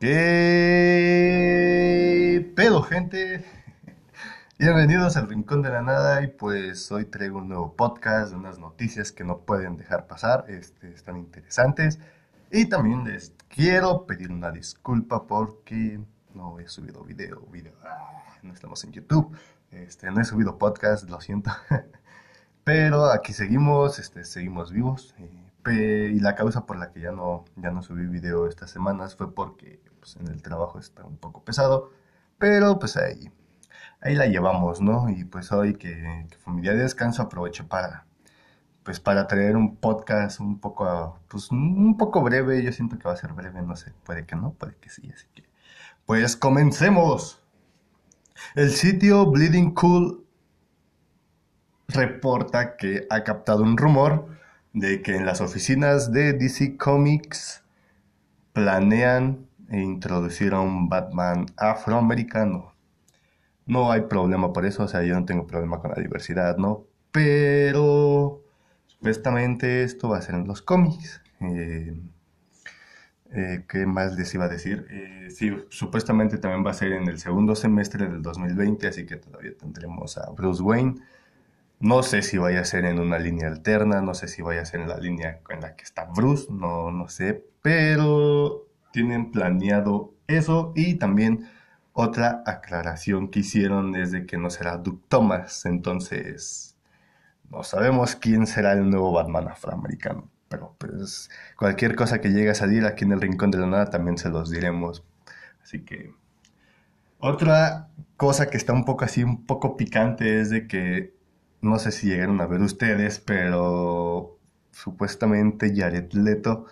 ¿Qué pedo, gente? Bienvenidos al Rincón de la Nada y pues hoy traigo un nuevo podcast unas noticias que no pueden dejar pasar, este, están interesantes. Y también les quiero pedir una disculpa porque no he subido video, video, ah, no estamos en YouTube, este, no he subido podcast, lo siento. Pero aquí seguimos, este, seguimos vivos. y la causa por la que ya no, ya no subí video estas semanas fue porque pues, en el trabajo está un poco pesado. Pero pues ahí, ahí la llevamos, ¿no? Y pues hoy que, que fue mi día de descanso aprovecho para, pues para traer un podcast un poco, pues un poco breve. Yo siento que va a ser breve, no sé, puede que no, puede que sí, así que... Pues comencemos. El sitio Bleeding Cool reporta que ha captado un rumor de que en las oficinas de DC Comics planean introducir a un Batman afroamericano. No hay problema por eso, o sea, yo no tengo problema con la diversidad, ¿no? Pero supuestamente esto va a ser en los cómics. Eh, eh, ¿Qué más les iba a decir? Eh, sí, supuestamente también va a ser en el segundo semestre del 2020, así que todavía tendremos a Bruce Wayne no sé si vaya a ser en una línea alterna, no sé si vaya a ser en la línea en la que está Bruce, no, no sé, pero tienen planeado eso. Y también otra aclaración que hicieron es de que no será Duke Thomas, entonces no sabemos quién será el nuevo Batman afroamericano, pero pues cualquier cosa que llegue a salir aquí en el Rincón de la Nada también se los diremos, así que... Otra cosa que está un poco así, un poco picante es de que no sé si llegaron a ver ustedes, pero supuestamente Jared Leto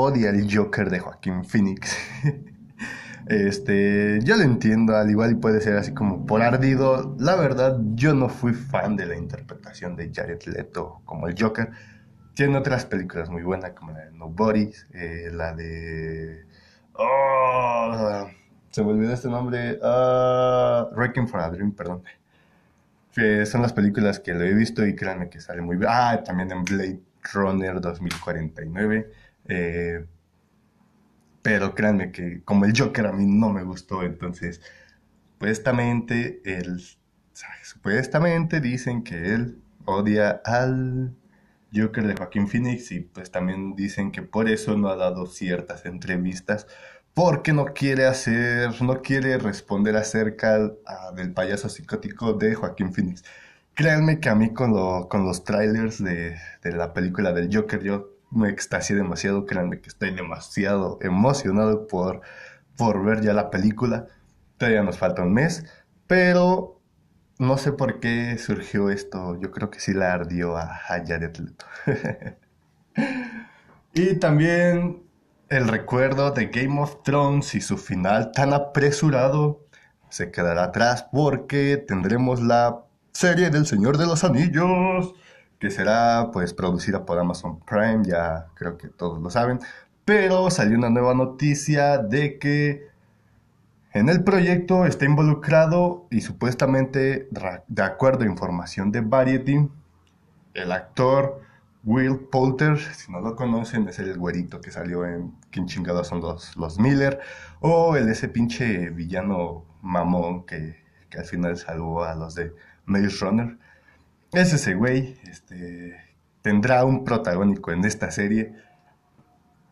odia el Joker de Joaquín Phoenix. este, yo lo entiendo, al igual y puede ser así como por ardido. La verdad, yo no fui fan de la interpretación de Jared Leto como el Joker. Tiene otras películas muy buenas, como la de Nobody, eh, la de... Oh, se me olvidó este nombre. Uh, Wrecking for a Dream, perdón son las películas que lo he visto y créanme que sale muy bien. Ah, también en Blade Runner 2049. Eh, pero créanme que como el Joker a mí no me gustó, entonces supuestamente él, supuestamente dicen que él odia al Joker de Joaquín Phoenix y pues también dicen que por eso no ha dado ciertas entrevistas porque no quiere hacer, no quiere responder acerca del payaso psicótico de Joaquín Phoenix. Créanme que a mí con, con los trailers de, la película del Joker yo me extasié demasiado, créanme que estoy demasiado emocionado por, por ver ya la película. Todavía nos falta un mes, pero no sé por qué surgió esto. Yo creo que sí la ardió a, a y también el recuerdo de Game of Thrones y su final tan apresurado se quedará atrás porque tendremos la serie del Señor de los Anillos, que será pues producida por Amazon Prime, ya creo que todos lo saben, pero salió una nueva noticia de que en el proyecto está involucrado y supuestamente, de acuerdo a información de Variety, el actor Will Poulter, si no lo conocen, es el güerito que salió en ¿Quién chingados son los, los Miller? O el ese pinche villano mamón que, al final salvó a los de Maze Runner. Es ese güey, este, tendrá un protagónico en esta serie.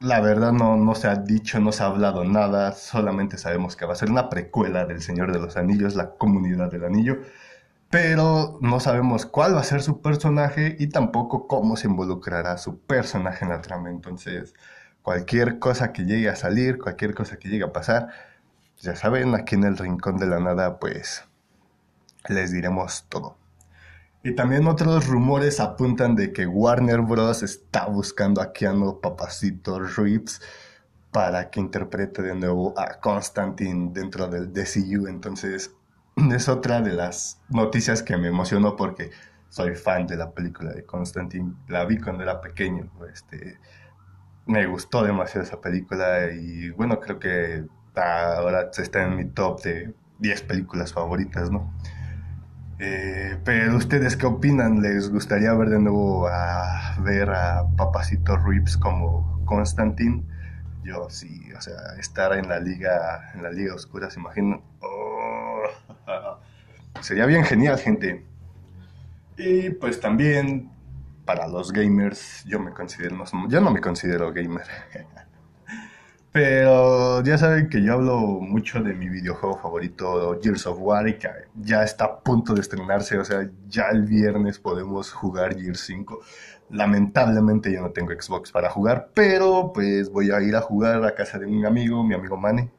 La verdad no, no se ha dicho, no se ha hablado nada, solamente sabemos que va a ser una precuela del Señor de los Anillos, la comunidad del anillo pero no sabemos cuál va a ser su personaje y tampoco cómo se involucrará su personaje en la trama. Entonces, cualquier cosa que llegue a salir, cualquier cosa que llegue a pasar, ya saben, aquí en el Rincón de la Nada, pues les diremos todo. Y también otros rumores apuntan de que Warner Bros. está buscando a Keanu Papacito Reeves para que interprete de nuevo a Constantine dentro del DCU. Entonces, es otra de las noticias que me emocionó porque soy fan de la película de Constantine. La vi cuando era pequeño. Este, me gustó demasiado esa película y bueno, creo que ahora está en mi top de 10 películas favoritas, ¿no? Eh, pero ustedes qué opinan? ¿Les gustaría ver de nuevo a ver a Papacito Reeves como Constantine? yo sí, o sea, estar en la liga, en la liga oscura, se imaginan. Oh, sería bien genial, gente. Y pues también para los gamers, yo me considero, yo no me considero gamer. Pero ya saben que yo hablo mucho de mi videojuego favorito, Gears of War, y que ya está a punto de estrenarse. O sea, ya el viernes podemos jugar Gears 5. Lamentablemente yo no tengo Xbox para jugar, pero pues voy a ir a jugar a casa de un amigo, mi amigo Mane.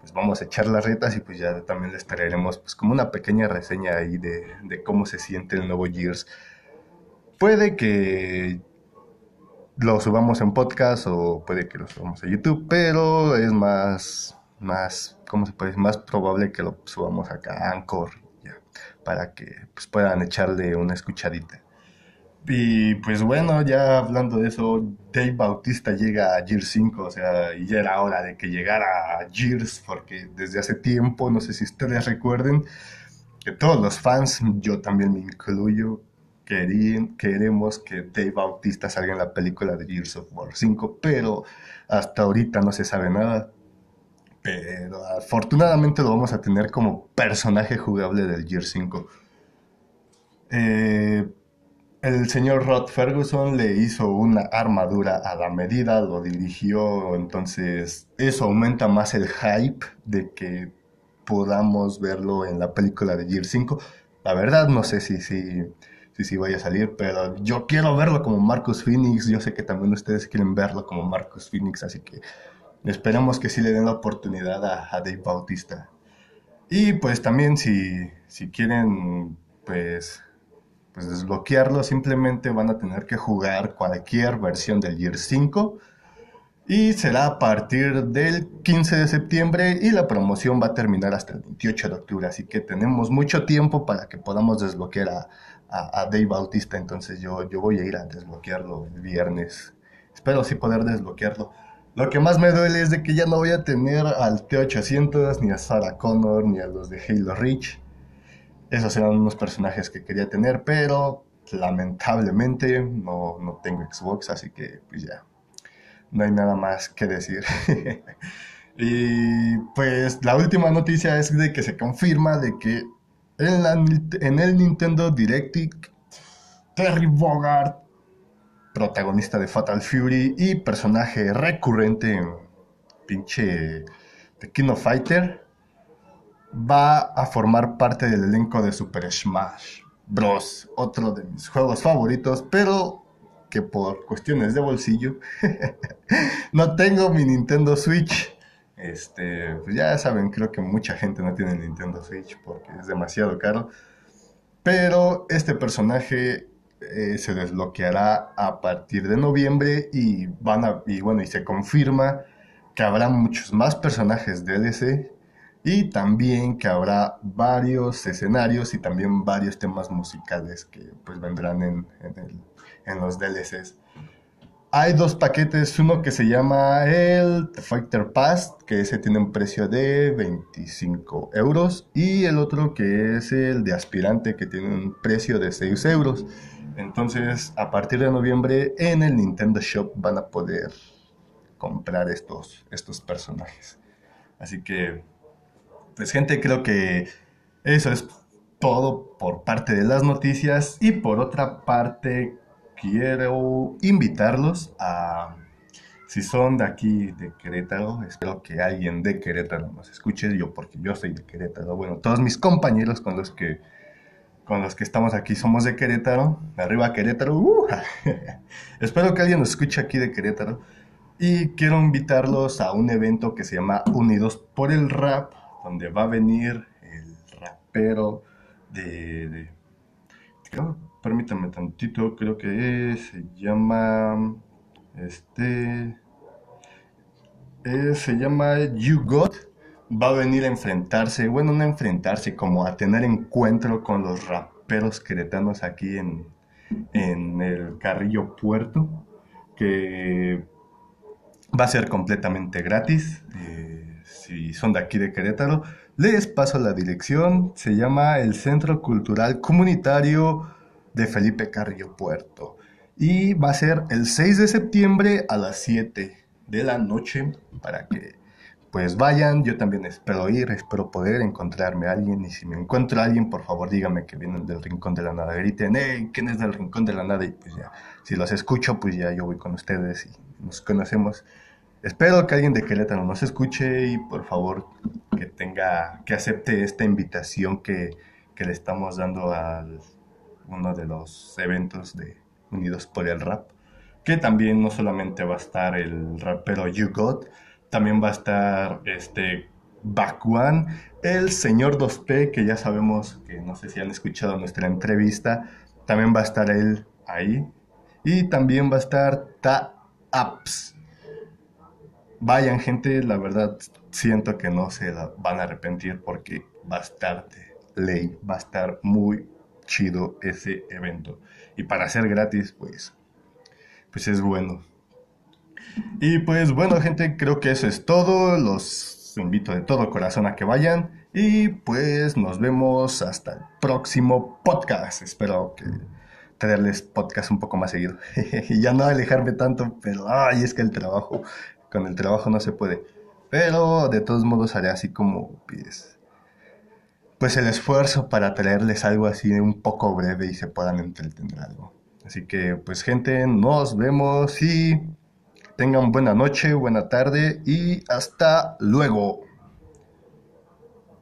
Pues vamos a echar las retas y pues ya también les traeremos pues como una pequeña reseña ahí de, de cómo se siente el nuevo Gears. Puede que lo subamos en podcast o puede que lo subamos a YouTube, pero es más, más, ¿cómo se puede? Más probable que lo subamos acá a Anchor, ya, para que pues, puedan echarle una escuchadita. Y pues bueno, ya hablando de eso, Dave Bautista llega a Gears 5, o sea, ya era hora de que llegara a Gears, porque desde hace tiempo, no sé si ustedes recuerden, que todos los fans, yo también me incluyo, queremos que Dave Bautista salga en la película de Gears of War 5, pero hasta ahorita no se sabe nada. Pero afortunadamente lo vamos a tener como personaje jugable del Gears 5. Eh, el señor Rod Ferguson le hizo una armadura a la medida, lo dirigió, entonces eso aumenta más el hype de que podamos verlo en la película de Gears 5. La verdad no sé si, si si vaya a salir, pero yo quiero verlo como Marcus Phoenix, yo sé que también ustedes quieren verlo como Marcus Phoenix, así que esperemos que sí le den la oportunidad a, Dave Bautista. Y pues también si, si quieren pues, pues desbloquearlo, simplemente van a tener que jugar cualquier versión del Year 5 y será a partir del 15 de septiembre y la promoción va a terminar hasta el 28 de octubre, así que tenemos mucho tiempo para que podamos desbloquear a, a, Dave Bautista, entonces yo, yo voy a ir a desbloquearlo el viernes. Espero sí poder desbloquearlo. Lo que más me duele es de que ya no voy a tener al T-800, ni a Sarah Connor, ni a los de Halo Reach. Esos eran unos personajes que quería tener, pero lamentablemente no, no tengo Xbox, así que pues ya, no hay nada más que decir. y pues la última noticia es de que se confirma de que en, el Nintendo Direct, Terry Bogard, protagonista de Fatal Fury y personaje recurrente en pinche de King of Fighter, va a formar parte del elenco de Super Smash Bros. Otro de mis juegos favoritos, pero que por cuestiones de bolsillo no tengo mi Nintendo Switch. Este, pues ya saben, creo que mucha gente no tiene Nintendo Switch porque es demasiado caro. Pero este personaje eh, se desbloqueará a partir de noviembre y van a, y bueno, y se confirma que habrá muchos más personajes DLC y también que habrá varios escenarios y también varios temas musicales que pues vendrán en, en, los DLCs. Hay dos paquetes, uno que se llama el Fighter Pass, que ese tiene un precio de 25 euros, y el otro que es el de aspirante, que tiene un precio de 6 euros. Entonces, a partir de noviembre, en el Nintendo Shop van a poder comprar estos, estos personajes. Así que, pues gente, creo que eso es todo por parte de las noticias. Y por otra parte, quiero invitarlos a, si son de aquí, de Querétaro, espero que alguien de Querétaro nos escuche, yo porque yo soy de Querétaro, bueno, todos mis compañeros con los que, con los que estamos aquí somos de Querétaro, arriba Querétaro, uh, espero que alguien nos escuche aquí de Querétaro. Y quiero invitarlos a un evento que se llama Unidos por el Rap, donde va a venir el rapero de, de permítanme tantito, creo que se llama, este, se llama You Got, va a venir a enfrentarse, bueno, no a enfrentarse, como a tener encuentro con los raperos queretanos aquí en, en el Carrillo Puerto, que va a ser completamente gratis. Eh, si son de aquí de Querétaro, les paso la dirección. Se llama el Centro Cultural Comunitario de Felipe Carrillo Puerto. Y va a ser el 6 de septiembre a las 7. de la noche para que pues vayan, yo también espero ir, espero poder encontrarme a alguien y si me encuentro a alguien, por favor díganme que vienen del Rincón de la Nada, griten, hey, ¿quién es del Rincón de la Nada? Y pues ya, si los escucho, pues ya yo voy con ustedes y nos conocemos. Espero que alguien de Querétaro nos escuche y por favor que tenga, que acepte esta invitación que, que le estamos dando a uno de los eventos de Unidos por el Rap, que también no solamente va a estar el rapero You Got, también va a estar este Bakuan, el señor 2P, que ya sabemos que no sé si han escuchado nuestra entrevista, también va a estar él ahí. Y también va a estar Ta Apps. Vayan gente, la verdad siento que no se van a arrepentir porque va a estar de ley, va a estar muy chido ese evento. Y para ser gratis, pues, pues es bueno. Y pues bueno, gente, creo que eso es todo. Los invito de todo corazón a que vayan. Y pues nos vemos hasta el próximo podcast. Espero que traerles podcast un poco más seguido. y ya no alejarme tanto, pero ay, es que el trabajo, con el trabajo no se puede. Pero de todos modos haré así como pues, pues el esfuerzo para traerles algo así un poco breve y se puedan entretener algo. Así que pues gente, nos vemos y Tengan buena noche, buena tarde y hasta luego.